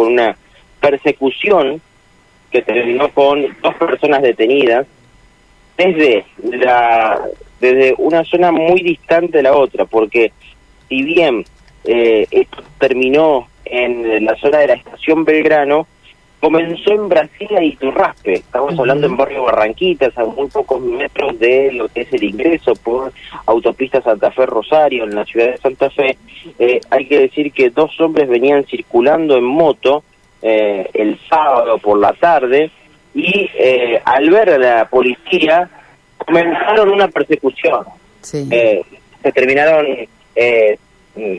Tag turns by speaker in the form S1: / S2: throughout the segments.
S1: con una persecución que terminó con dos personas detenidas desde la desde una zona muy distante de la otra, porque si bien eh, esto terminó en la zona de la estación Belgrano, comenzó en Brasil y Turraspe. Estamos hablando en barrio Barranquitas, a muy pocos metros de lo que es el ingreso por autopista Santa Fe Rosario, en la ciudad de Santa Fe. Eh, hay que decir que dos hombres venían circulando en moto eh, el sábado por la tarde y eh, al ver a la policía comenzaron una persecución. se terminaron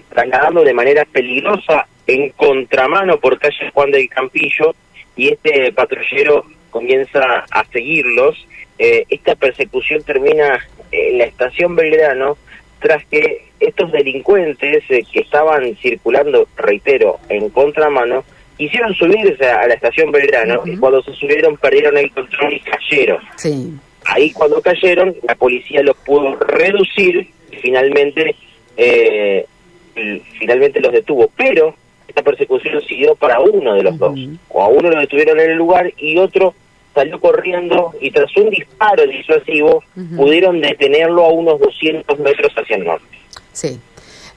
S1: trasladando de manera peligrosa en contramano por calle Juan del Campillo y este patrullero comienza a seguirlos. Eh, esta persecución termina en la estación Belgrano tras que estos delincuentes eh, que estaban circulando, reitero, en contramano, quisieron subirse a la estación Belgrano y cuando se subieron perdieron el control y cayeron. Ahí cuando cayeron, la policía los pudo reducir y finalmente, eh, finalmente los detuvo. Pero esta persecución siguió para uno de los dos. O a uno lo detuvieron en el lugar y otro salió corriendo y tras un disparo disuasivo pudieron detenerlo a unos 200 metros hacia el norte.
S2: Sí.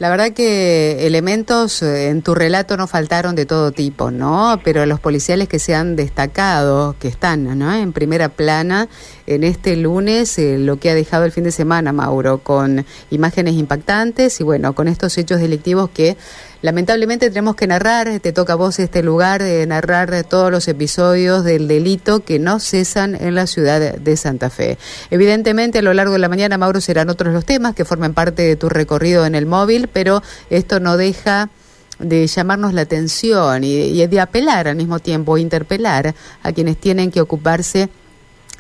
S2: La verdad que elementos eh, en tu relato no faltaron de todo tipo, ¿no? Pero los policiales que se han destacado, que están ¿no? en primera plana en este lunes, eh, lo que ha dejado el fin de semana, Mauro, con imágenes impactantes y bueno, con estos hechos delictivos que lamentablemente tenemos que narrar, te toca a vos este lugar, de narrar todos los episodios del delito que no cesan en la ciudad de Santa Fe. Evidentemente, a lo largo de la mañana, Mauro, serán otros los temas que formen parte de tu recorrido en el móvil, pero esto no deja de llamarnos la atención y, y de apelar al mismo tiempo, interpelar a quienes tienen que ocuparse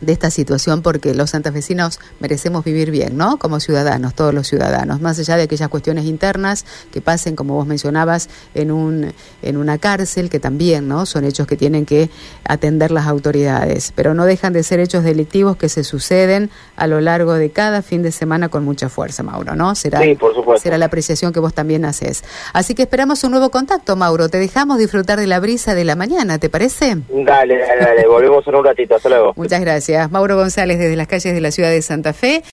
S2: de esta situación porque los santafesinos merecemos vivir bien, ¿no? Como ciudadanos, todos los ciudadanos, más allá de aquellas cuestiones internas que pasen, como vos mencionabas, en un en una cárcel, que también, ¿no? Son hechos que tienen que atender las autoridades, pero no dejan de ser hechos delictivos que se suceden a lo largo de cada fin de semana con mucha fuerza, Mauro, ¿no?
S1: Será sí, por supuesto.
S2: será la apreciación que vos también haces. Así que esperamos un nuevo contacto, Mauro. Te dejamos disfrutar de la brisa de la mañana, ¿te parece?
S1: Dale, dale, dale. volvemos en un ratito. Hasta luego.
S2: Muchas Mauro González desde las calles de la ciudad de Santa Fe.